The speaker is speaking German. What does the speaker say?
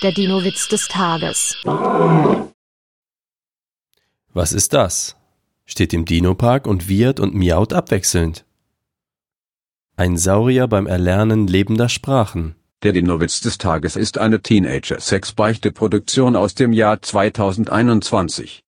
Der Dino-Witz des Tages. Was ist das? Steht im Dino-Park und wiehert und miaut abwechselnd. Ein Saurier beim Erlernen lebender Sprachen. Der Dino-Witz des Tages ist eine Teenager-Sex-Beichte-Produktion aus dem Jahr 2021.